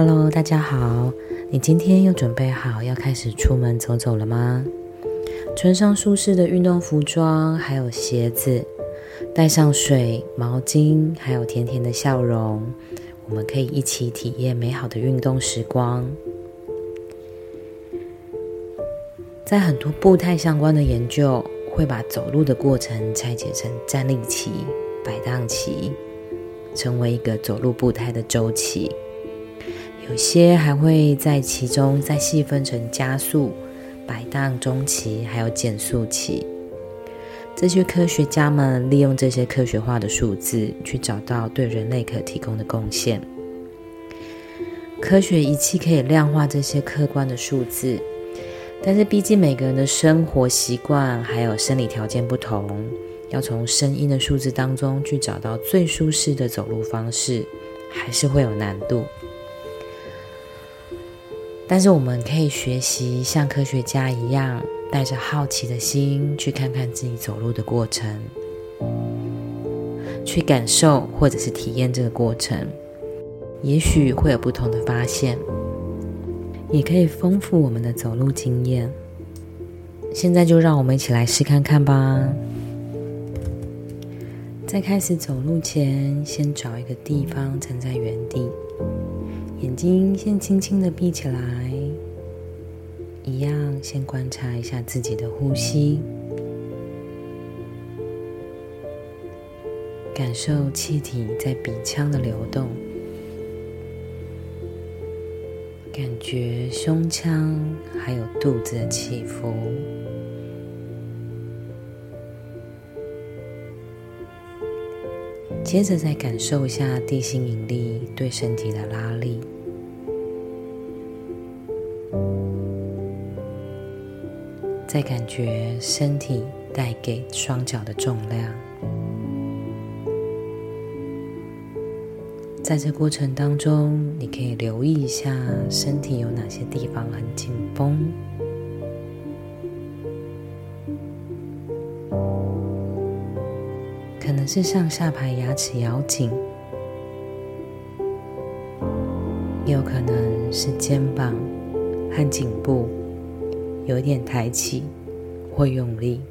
Hello，大家好。你今天又准备好要开始出门走走了吗？穿上舒适的运动服装，还有鞋子，带上水、毛巾，还有甜甜的笑容，我们可以一起体验美好的运动时光。在很多步态相关的研究，会把走路的过程拆解成站立期、摆荡期，成为一个走路步态的周期。有些还会在其中再细分成加速、摆荡中期，还有减速期。这些科学家们利用这些科学化的数字，去找到对人类可提供的贡献。科学仪器可以量化这些客观的数字，但是毕竟每个人的生活习惯还有生理条件不同，要从声音的数字当中去找到最舒适的走路方式，还是会有难度。但是我们可以学习像科学家一样，带着好奇的心去看看自己走路的过程，去感受或者是体验这个过程，也许会有不同的发现，也可以丰富我们的走路经验。现在就让我们一起来试看看吧。在开始走路前，先找一个地方站在原地。眼睛先轻轻的闭起来，一样先观察一下自己的呼吸，感受气体在鼻腔的流动，感觉胸腔还有肚子的起伏。接着再感受一下地心引力对身体的拉力，再感觉身体带给双脚的重量。在这过程当中，你可以留意一下身体有哪些地方很紧绷。是上下排牙齿咬紧，也有可能是肩膀和颈部有点抬起或用力。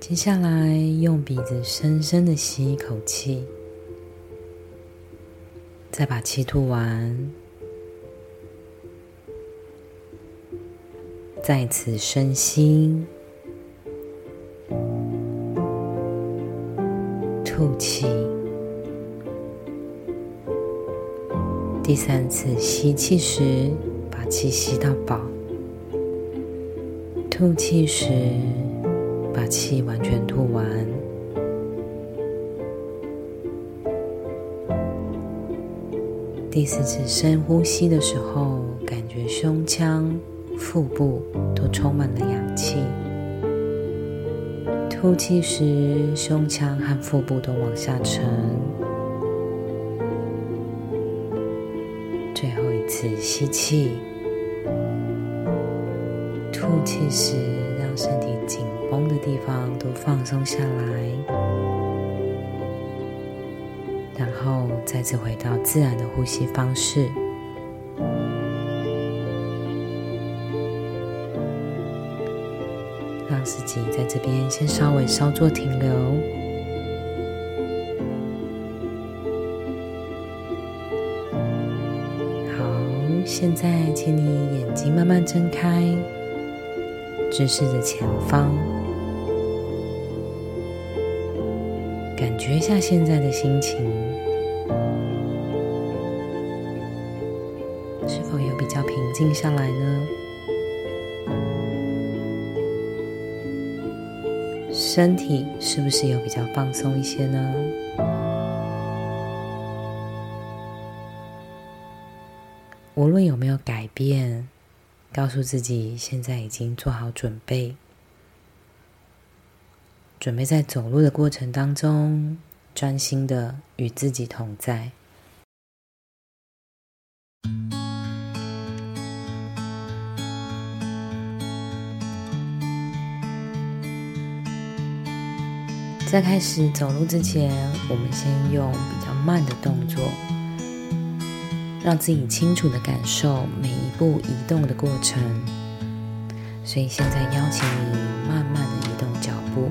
接下来用鼻子深深的吸一口气，再把气吐完，再次深吸。吐气，第三次吸气时，把气吸到饱；吐气时，把气完全吐完。第四次深呼吸的时候，感觉胸腔、腹部都充满了氧气。吐气时，胸腔和腹部都往下沉。最后一次吸气，吐气时，让身体紧绷的地方都放松下来，然后再次回到自然的呼吸方式。自己在这边先稍微稍作停留。好，现在请你眼睛慢慢睁开，直视着前方，感觉一下现在的心情，是否有比较平静下来呢？身体是不是有比较放松一些呢？无论有没有改变，告诉自己现在已经做好准备，准备在走路的过程当中专心的与自己同在。在开始走路之前，我们先用比较慢的动作，让自己清楚的感受每一步移动的过程。所以现在邀请你慢慢的移动脚步，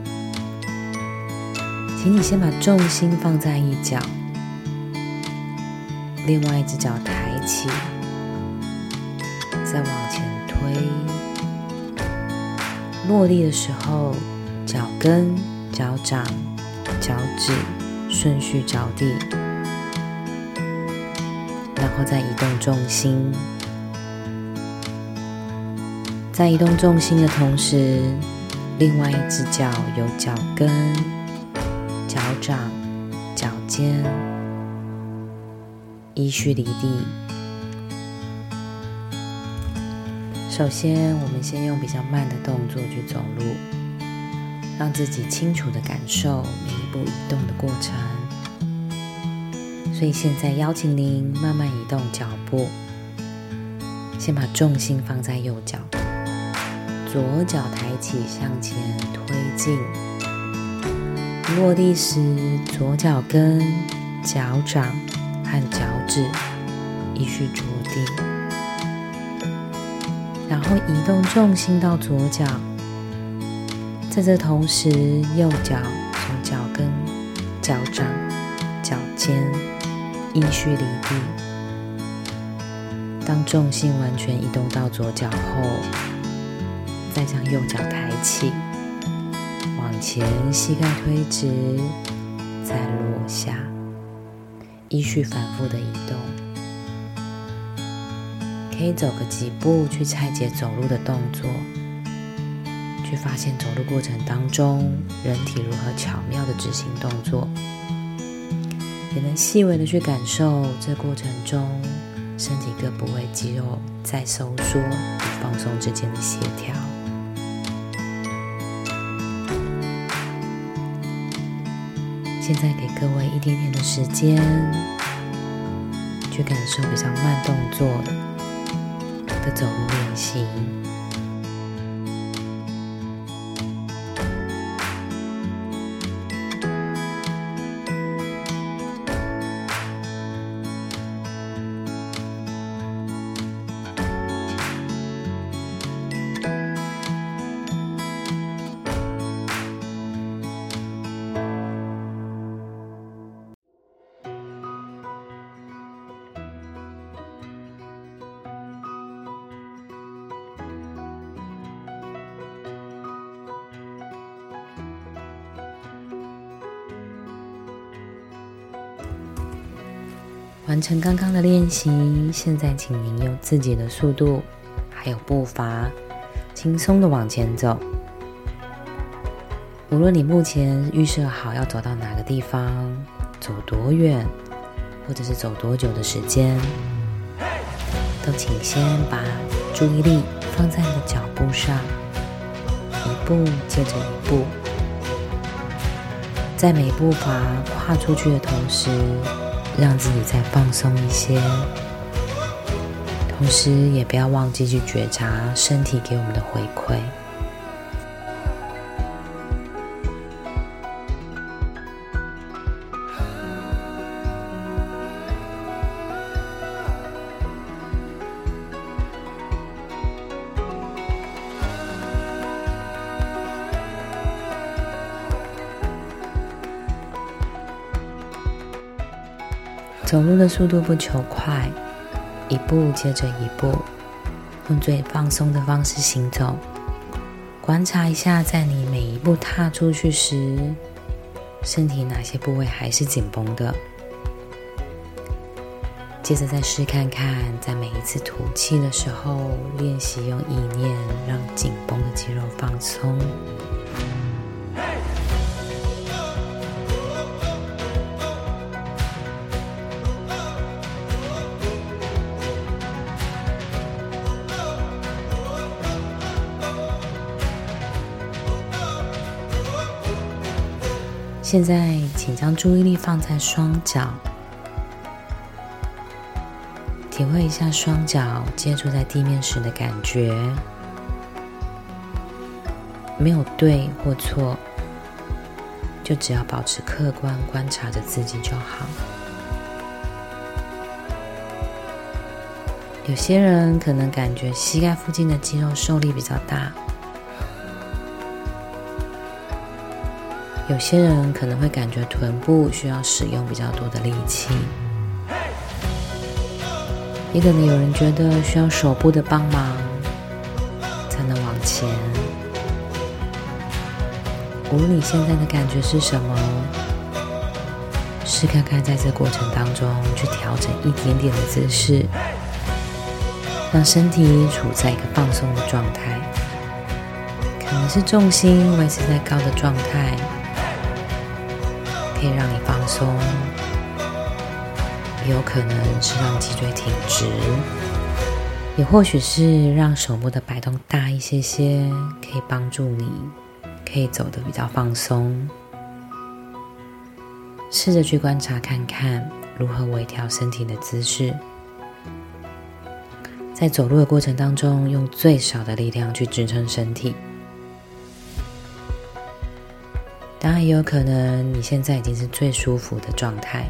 请你先把重心放在一脚，另外一只脚抬起，再往前推。落地的时候，脚跟、脚掌、脚趾顺序着地，然后再移动重心。在移动重心的同时，另外一只脚由脚跟、脚掌、脚尖依序离地。首先，我们先用比较慢的动作去走路，让自己清楚的感受每一步移动的过程。所以，现在邀请您慢慢移动脚步，先把重心放在右脚。左脚抬起，向前推进。落地时，左脚跟、脚掌和脚趾依序着地，然后移动重心到左脚。在这同时，右脚从脚跟、脚掌、脚尖依序离地。当重心完全移动到左脚后，再将右脚抬起，往前，膝盖推直，再落下，依序反复的移动。可以走个几步去拆解走路的动作，去发现走路过程当中人体如何巧妙的执行动作，也能细微的去感受这过程中身体各部位肌肉在收缩与放松之间的协调。现在给各位一点点的时间，去感受比较慢动作的走路练习。完成刚刚的练习，现在请您用自己的速度，还有步伐，轻松的往前走。无论你目前预设好要走到哪个地方，走多远，或者是走多久的时间，都请先把注意力放在你的脚步上，一步接着一步，在每步伐跨出去的同时。让自己再放松一些，同时也不要忘记去觉察身体给我们的回馈。走路的速度不求快，一步接着一步，用最放松的方式行走。观察一下，在你每一步踏出去时，身体哪些部位还是紧绷的。接着再试看看，在每一次吐气的时候，练习用意念让紧绷的肌肉放松。现在，请将注意力放在双脚，体会一下双脚接触在地面时的感觉。没有对或错，就只要保持客观观察着自己就好。有些人可能感觉膝盖附近的肌肉受力比较大，有些人可能会感觉臀部需要使用比较多的力气，也可能有人觉得需要手部的帮忙才能往前。无论你现在的感觉是什么，试看看在这过程当中去调整一点点的姿势，让身体处在一个放松的状态。可能是重心维持在高的状态，可以让你放松；也有可能是让脊椎挺直，也或许是让手部的摆动大一些些，可以帮助你。可以走得比较放松，试着去观察看看如何微调身体的姿势，在走路的过程当中，用最少的力量去支撑身体。当然，也有可能你现在已经是最舒服的状态，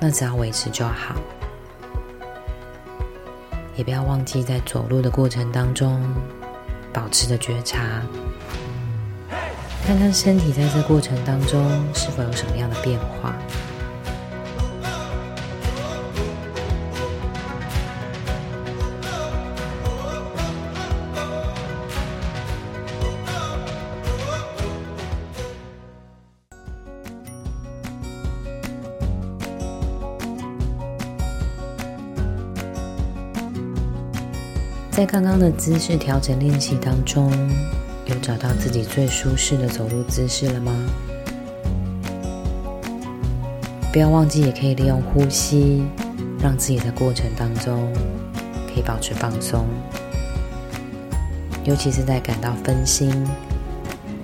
那只要维持就好，也不要忘记在走路的过程当中保持着觉察。看看身体在这过程当中是否有什么样的变化。在刚刚的姿势调整练习当中。有找到自己最舒适的走路姿势了吗？不要忘记，也可以利用呼吸，让自己在过程当中可以保持放松。尤其是在感到分心，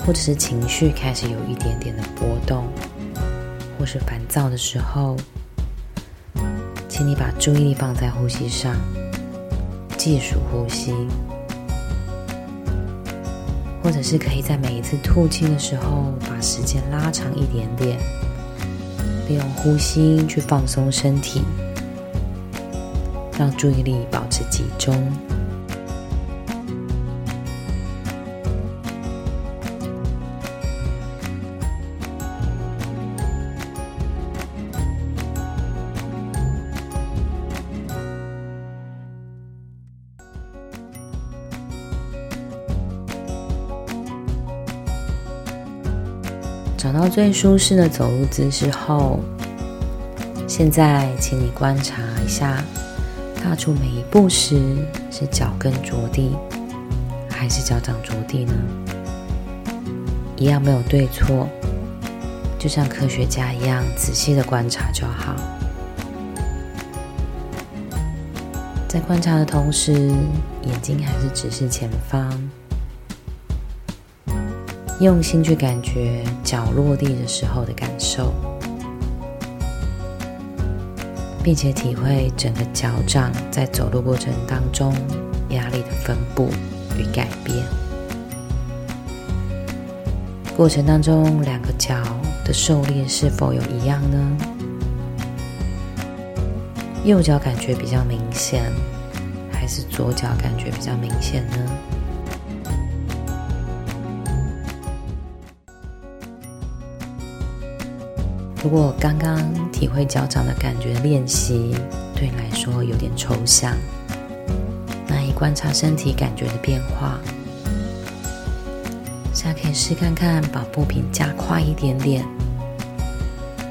或者是情绪开始有一点点的波动，或是烦躁的时候，请你把注意力放在呼吸上，计数呼吸。或者是可以在每一次吐气的时候，把时间拉长一点点，利用呼吸去放松身体，让注意力保持集中。找到最舒适的走路姿势后，现在请你观察一下，踏出每一步时是脚跟着地，还是脚掌着地呢？一样没有对错，就像科学家一样仔细的观察就好。在观察的同时，眼睛还是直视前方。用心去感觉脚落地的时候的感受，并且体会整个脚掌在走路过程当中压力的分布与改变。过程当中，两个脚的受力是否有一样呢？右脚感觉比较明显，还是左脚感觉比较明显呢？如果刚刚体会脚掌的感觉练习对你来说有点抽象，那以观察身体感觉的变化，现在可以试看看把步频加快一点点，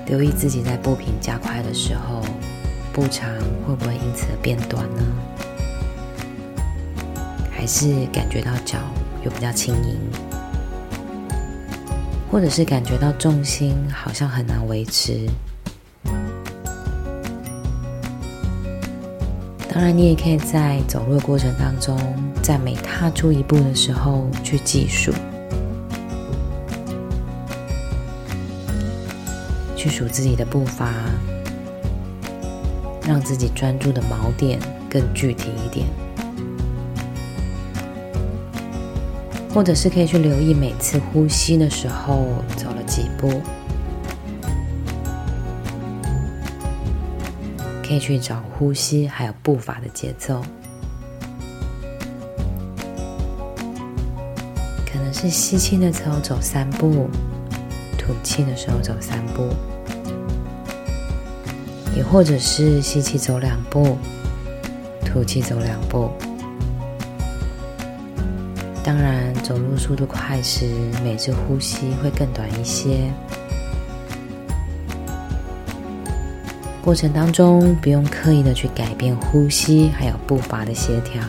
留意自己在步频加快的时候，步长会不会因此而变短呢？还是感觉到脚有比较轻盈？或者是感觉到重心好像很难维持，当然，你也可以在走路的过程当中，在每踏出一步的时候去计数，去数自己的步伐，让自己专注的锚点更具体一点。或者是可以去留意每次呼吸的时候走了几步，可以去找呼吸还有步伐的节奏，可能是吸气的时候走三步，吐气的时候走三步，也或者是吸气走两步，吐气走两步。当然，走路速度快时，每次呼吸会更短一些。过程当中不用刻意的去改变呼吸，还有步伐的协调。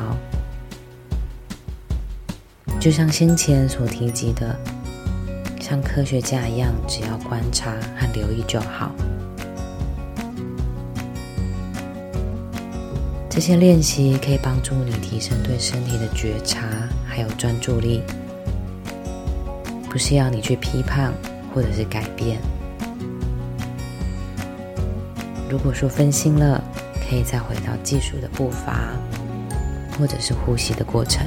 就像先前所提及的，像科学家一样，只要观察和留意就好。这些练习可以帮助你提升对身体的觉察。还有专注力，不是要你去批判或者是改变。如果说分心了，可以再回到技术的步伐，或者是呼吸的过程。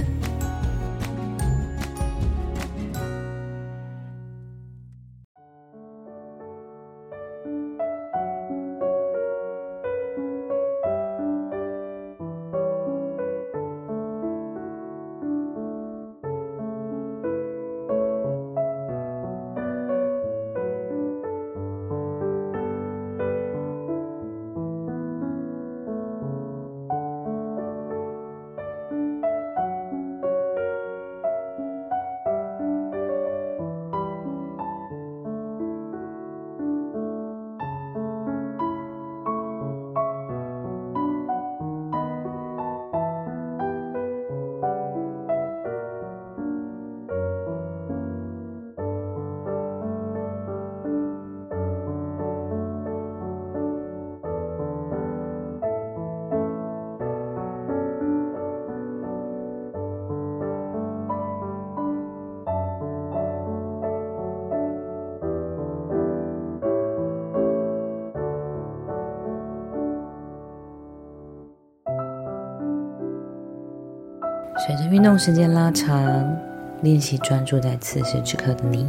运动时间拉长，练习专注在此时此刻的你，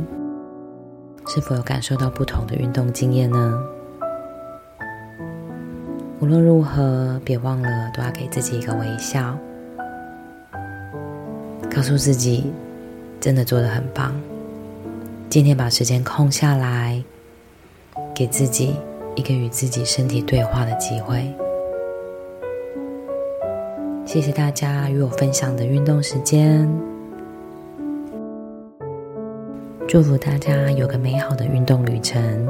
是否有感受到不同的运动经验呢？无论如何，别忘了都要给自己一个微笑，告诉自己真的做的很棒。今天把时间空下来，给自己一个与自己身体对话的机会。谢谢大家与我分享的运动时间，祝福大家有个美好的运动旅程。